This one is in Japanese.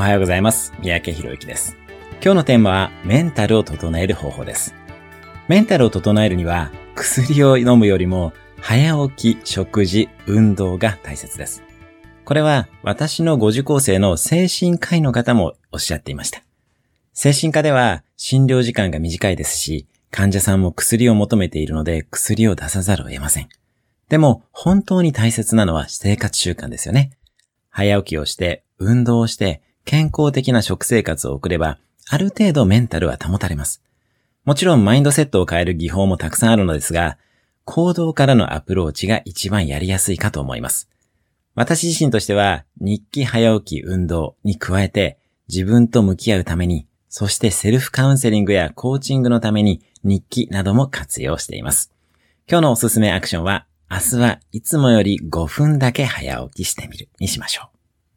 おはようございます。三宅博之です。今日のテーマはメンタルを整える方法です。メンタルを整えるには薬を飲むよりも早起き、食事、運動が大切です。これは私のご受講生の精神科医の方もおっしゃっていました。精神科では診療時間が短いですし、患者さんも薬を求めているので薬を出さざるを得ません。でも本当に大切なのは生活習慣ですよね。早起きをして、運動をして、健康的な食生活を送れば、ある程度メンタルは保たれます。もちろんマインドセットを変える技法もたくさんあるのですが、行動からのアプローチが一番やりやすいかと思います。私自身としては、日記早起き運動に加えて、自分と向き合うために、そしてセルフカウンセリングやコーチングのために日記なども活用しています。今日のおすすめアクションは、明日はいつもより5分だけ早起きしてみるにしましょう。